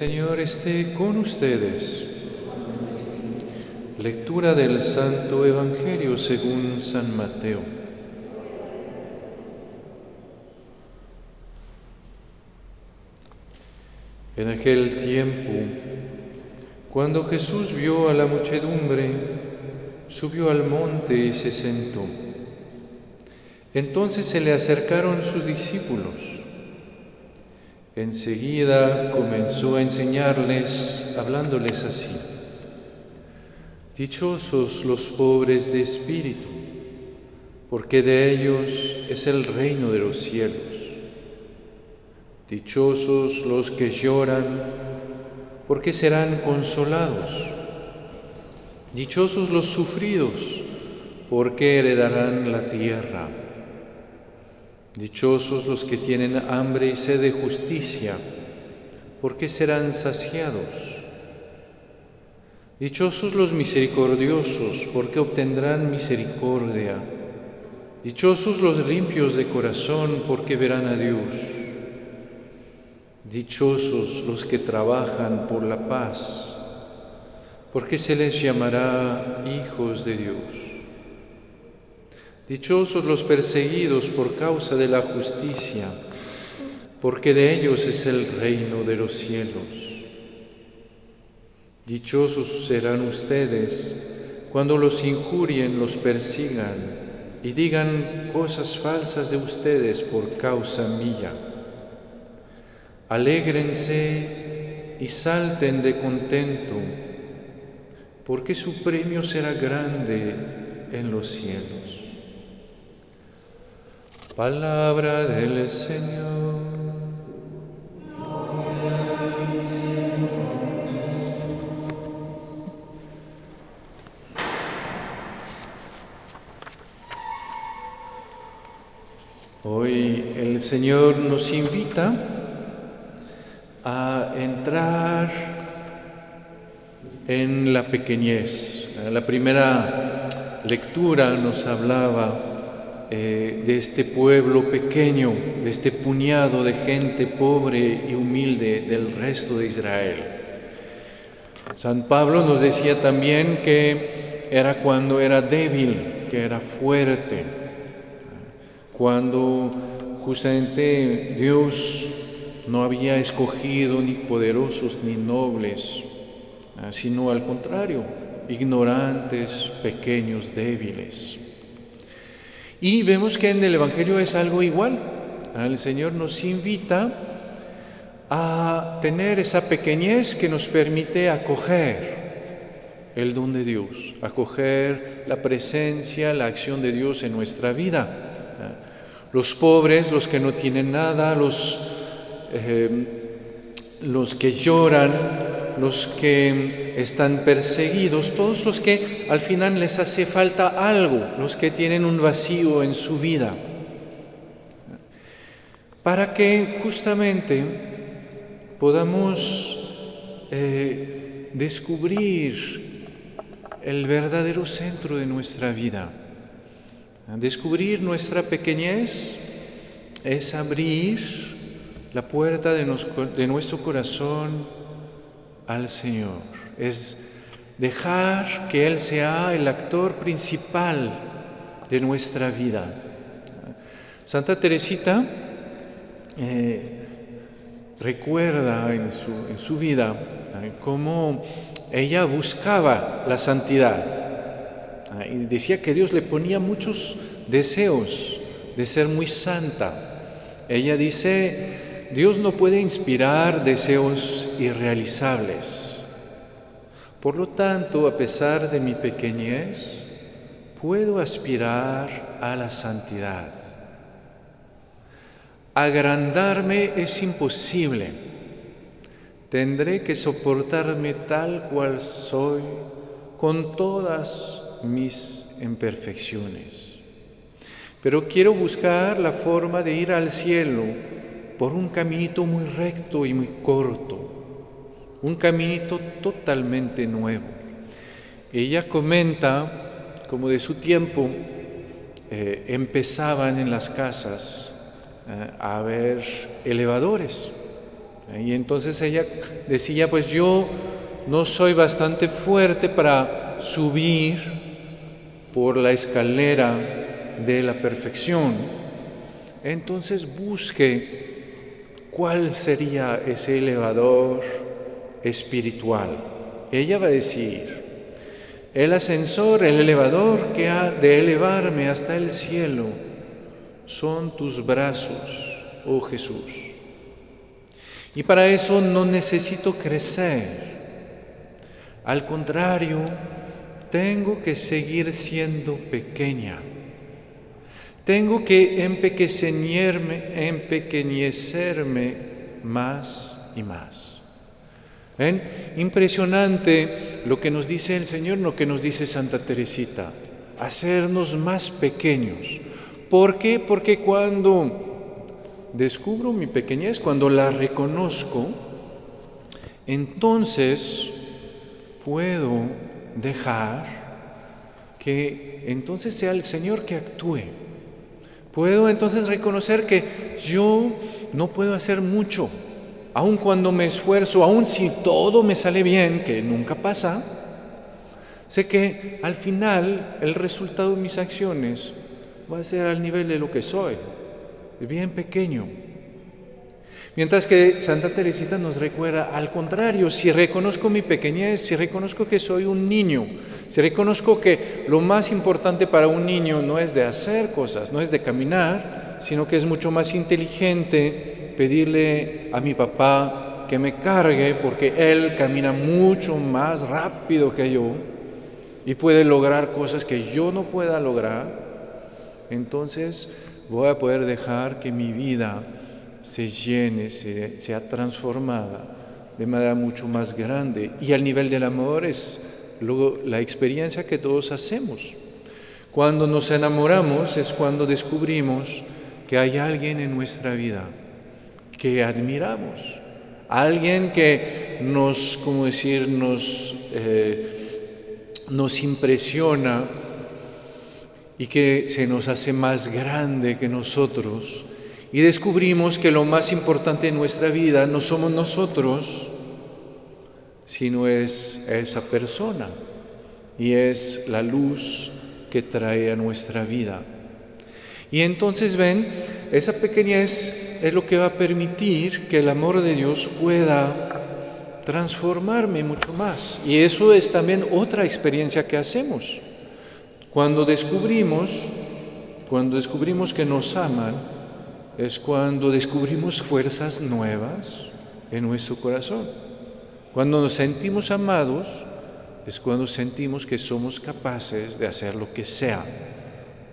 Señor esté con ustedes. Lectura del Santo Evangelio según San Mateo. En aquel tiempo, cuando Jesús vio a la muchedumbre, subió al monte y se sentó. Entonces se le acercaron sus discípulos. Enseguida comenzó a enseñarles, hablándoles así. Dichosos los pobres de espíritu, porque de ellos es el reino de los cielos. Dichosos los que lloran, porque serán consolados. Dichosos los sufridos, porque heredarán la tierra. Dichosos los que tienen hambre y sed de justicia, porque serán saciados. Dichosos los misericordiosos, porque obtendrán misericordia. Dichosos los limpios de corazón, porque verán a Dios. Dichosos los que trabajan por la paz, porque se les llamará hijos de Dios. Dichosos los perseguidos por causa de la justicia, porque de ellos es el reino de los cielos. Dichosos serán ustedes cuando los injurien, los persigan y digan cosas falsas de ustedes por causa mía. Alégrense y salten de contento, porque su premio será grande en los cielos. Palabra del Señor. Hoy el Señor nos invita a entrar en la pequeñez. La primera lectura nos hablaba eh, de este pueblo pequeño, de este puñado de gente pobre y humilde del resto de Israel. San Pablo nos decía también que era cuando era débil, que era fuerte, cuando justamente Dios no había escogido ni poderosos ni nobles, sino al contrario, ignorantes, pequeños, débiles. Y vemos que en el Evangelio es algo igual. El Señor nos invita a tener esa pequeñez que nos permite acoger el don de Dios, acoger la presencia, la acción de Dios en nuestra vida. Los pobres, los que no tienen nada, los, eh, los que lloran, los que están perseguidos, todos los que al final les hace falta algo, los que tienen un vacío en su vida, para que justamente podamos eh, descubrir el verdadero centro de nuestra vida. Descubrir nuestra pequeñez es abrir la puerta de, de nuestro corazón al Señor, es dejar que Él sea el actor principal de nuestra vida. Santa Teresita eh, recuerda en su, en su vida eh, cómo ella buscaba la santidad y decía que Dios le ponía muchos deseos de ser muy santa. Ella dice, Dios no puede inspirar deseos irrealizables. Por lo tanto, a pesar de mi pequeñez, puedo aspirar a la santidad. Agrandarme es imposible. Tendré que soportarme tal cual soy, con todas mis imperfecciones. Pero quiero buscar la forma de ir al cielo por un caminito muy recto y muy corto, un caminito totalmente nuevo. Ella comenta como de su tiempo eh, empezaban en las casas eh, a haber elevadores. Y entonces ella decía, pues yo no soy bastante fuerte para subir por la escalera de la perfección. Entonces busque cuál sería ese elevador espiritual. Ella va a decir, el ascensor, el elevador que ha de elevarme hasta el cielo son tus brazos, oh Jesús. Y para eso no necesito crecer. Al contrario, tengo que seguir siendo pequeña. Tengo que empequeñecerme, empequeñecerme más y más. ¿Ven? Impresionante lo que nos dice el Señor, lo que nos dice Santa Teresita, hacernos más pequeños. ¿Por qué? Porque cuando descubro mi pequeñez, cuando la reconozco, entonces puedo dejar que entonces sea el Señor que actúe. Puedo entonces reconocer que yo no puedo hacer mucho, aun cuando me esfuerzo, aun si todo me sale bien, que nunca pasa, sé que al final el resultado de mis acciones va a ser al nivel de lo que soy, bien pequeño. Mientras que Santa Teresita nos recuerda, al contrario, si reconozco mi pequeñez, si reconozco que soy un niño, si reconozco que lo más importante para un niño no es de hacer cosas, no es de caminar, sino que es mucho más inteligente pedirle a mi papá que me cargue porque él camina mucho más rápido que yo y puede lograr cosas que yo no pueda lograr, entonces voy a poder dejar que mi vida se llene, sea transformada de manera mucho más grande. Y al nivel del amor es luego la experiencia que todos hacemos. Cuando nos enamoramos es cuando descubrimos que hay alguien en nuestra vida que admiramos, alguien que nos, como decir, nos, eh, nos impresiona y que se nos hace más grande que nosotros y descubrimos que lo más importante en nuestra vida no somos nosotros, sino es esa persona y es la luz que trae a nuestra vida. Y entonces ven, esa pequeñez es lo que va a permitir que el amor de Dios pueda transformarme mucho más. Y eso es también otra experiencia que hacemos. Cuando descubrimos, cuando descubrimos que nos aman, es cuando descubrimos fuerzas nuevas en nuestro corazón. Cuando nos sentimos amados, es cuando sentimos que somos capaces de hacer lo que sea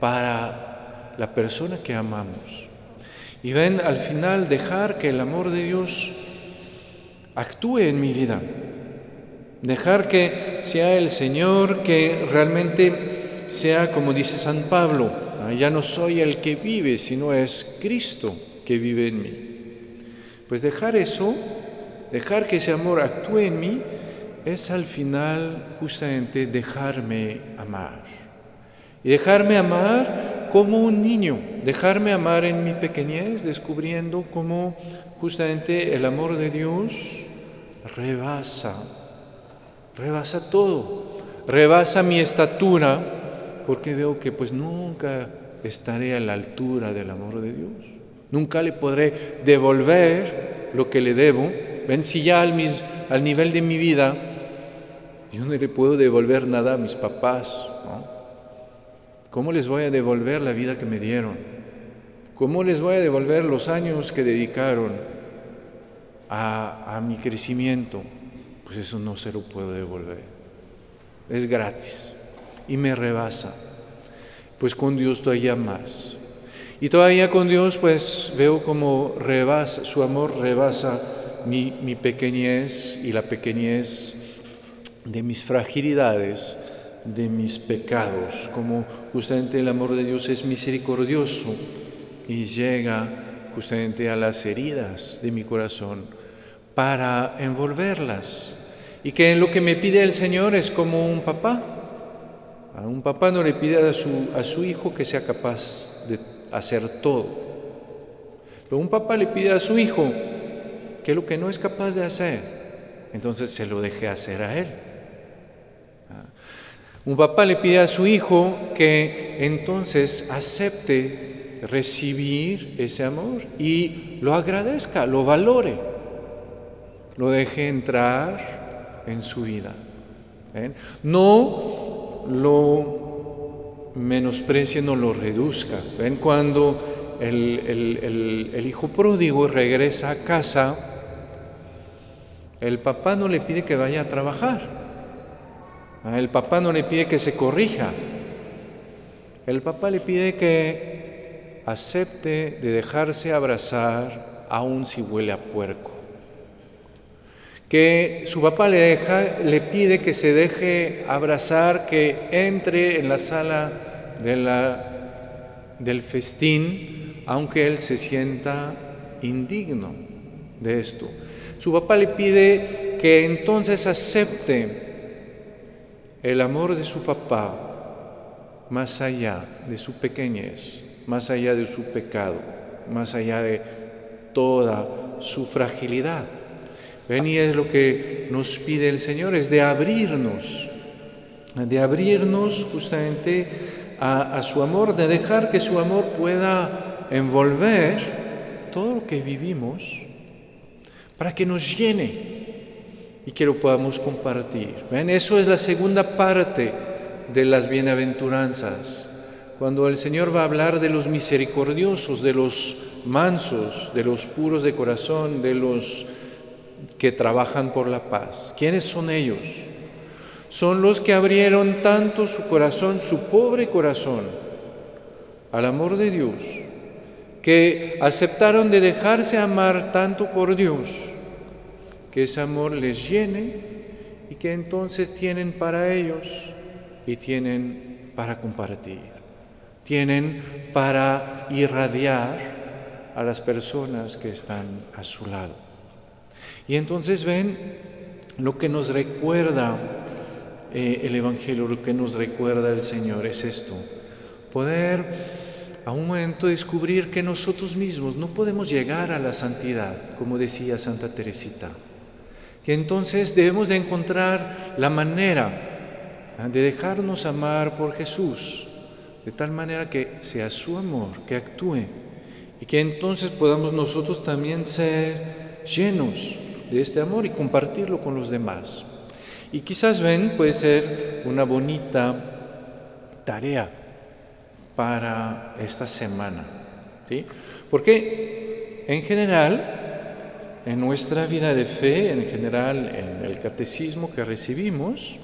para la persona que amamos. Y ven, al final, dejar que el amor de Dios actúe en mi vida. Dejar que sea el Señor que realmente sea como dice San Pablo, ah, ya no soy el que vive, sino es Cristo que vive en mí. Pues dejar eso, dejar que ese amor actúe en mí, es al final justamente dejarme amar. Y dejarme amar como un niño, dejarme amar en mi pequeñez, descubriendo cómo justamente el amor de Dios rebasa, rebasa todo, rebasa mi estatura, porque veo que pues nunca estaré a la altura del amor de Dios. Nunca le podré devolver lo que le debo. Ven, si ya al, nivel de mi vida yo no le puedo devolver nada a mis papás, ¿cómo les voy a devolver la vida que me dieron? ¿Cómo les voy a devolver los años que dedicaron a, a mi crecimiento? Pues eso no se lo puedo devolver. Es gratis y me rebasa. Pues con Dios todavía más. Y todavía con Dios pues veo como rebasa, su amor rebasa mi, mi pequeñez y la pequeñez de mis fragilidades, de mis pecados, como justamente el amor de Dios es misericordioso y llega justamente a las heridas de mi corazón para envolverlas. Y que lo que me pide el Señor es como un papá, un papá no le pide a su, a su hijo que sea capaz de hacer todo. Pero un papá le pide a su hijo que lo que no es capaz de hacer, entonces se lo deje hacer a él. Ah. Un papá le pide a su hijo que entonces acepte recibir ese amor y lo agradezca, lo valore, lo deje entrar en su vida. No lo menosprecie, no lo reduzca. ¿Ven? Cuando el, hijo pródigo regresa a casa, el papá no le pide que vaya a trabajar. El papá no le pide que se corrija. El papá le pide que acepte de dejarse abrazar aun si huele a puerco. Que su papá le, deja, le pide que se deje abrazar, que entre en la sala de la, del festín aunque él se sienta indigno de esto. Su papá le pide que entonces acepte el amor de su papá más allá de su pequeñez, más allá de su pecado, más allá de toda su fragilidad. Ven y es lo que nos pide el Señor, es de abrirnos, de abrirnos justamente a, a su amor, de dejar que su amor pueda envolver todo lo que vivimos para que nos llene y que lo podamos compartir. ¿Ven? Eso es la segunda parte de las bienaventuranzas. Cuando el Señor va a hablar de los misericordiosos, de los mansos, de los puros de corazón, de los que trabajan por la paz. ¿Quiénes son ellos? Son los que abrieron tanto su corazón, su pobre corazón, al amor de Dios, que aceptaron de dejarse amar tanto por Dios, que ese amor les llene y que entonces tienen para ellos y tienen para compartir, tienen para irradiar a las personas que están a su lado. Y entonces ven lo que nos recuerda eh, el Evangelio, lo que nos recuerda el Señor es esto, poder a un momento descubrir que nosotros mismos no podemos llegar a la santidad, como decía Santa Teresita, que entonces debemos de encontrar la manera ah, de dejarnos amar por Jesús, de tal manera que sea su amor que actúe y que entonces podamos nosotros también ser llenos de este amor y compartirlo con los demás. Y quizás ven, puede ser una bonita tarea para esta semana. ¿sí? Porque en general, en nuestra vida de fe, en general en el catecismo que recibimos,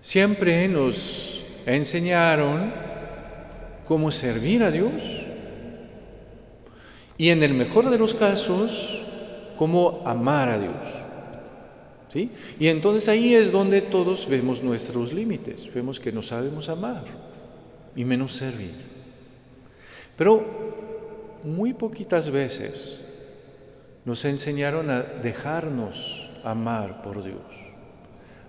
siempre nos enseñaron cómo servir a Dios y en el mejor de los casos, cómo amar a Dios. ¿Sí? Y entonces ahí es donde todos vemos nuestros límites, vemos que no sabemos amar y menos servir. Pero muy poquitas veces nos enseñaron a dejarnos amar por Dios,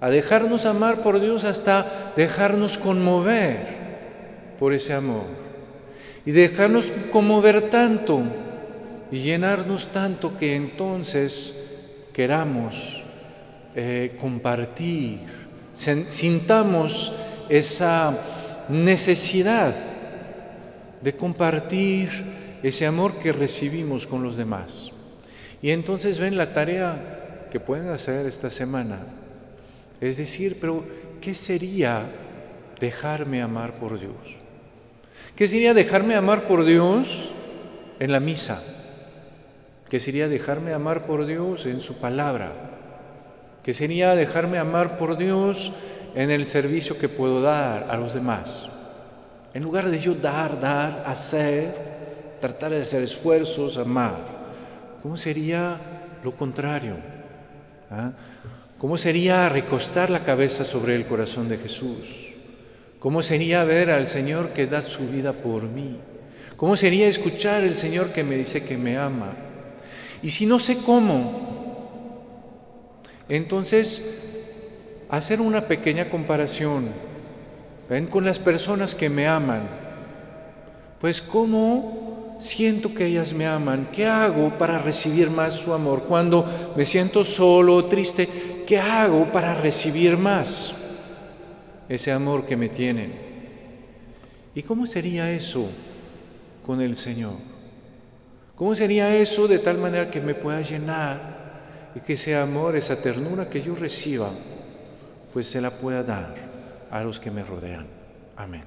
a dejarnos amar por Dios hasta dejarnos conmover por ese amor y dejarnos conmover tanto y llenarnos tanto que entonces queramos eh, compartir, sintamos esa necesidad de compartir ese amor que recibimos con los demás. Y entonces ven la tarea que pueden hacer esta semana. Es decir, pero ¿qué sería dejarme amar por Dios? ¿Qué sería dejarme amar por Dios en la misa? ¿Qué sería dejarme amar por Dios en su palabra? ¿Qué sería dejarme amar por Dios en el servicio que puedo dar a los demás. En lugar de yo dar, dar, hacer, tratar de hacer esfuerzos, amar, ¿cómo sería lo contrario? ¿Ah? ¿Cómo sería recostar la cabeza sobre el corazón de Jesús? ¿Cómo sería ver al Señor que da su vida por mí? ¿Cómo sería escuchar al Señor que me dice que me ama? Y si no sé cómo, entonces hacer una pequeña comparación ¿ven? con las personas que me aman. Pues cómo siento que ellas me aman, ¿qué hago para recibir más su amor? Cuando me siento solo o triste, ¿qué hago para recibir más ese amor que me tienen? ¿Y cómo sería eso con el Señor? ¿Cómo sería eso de tal manera que me pueda llenar y que ese amor, esa ternura que yo reciba, pues se la pueda dar a los que me rodean? Amén.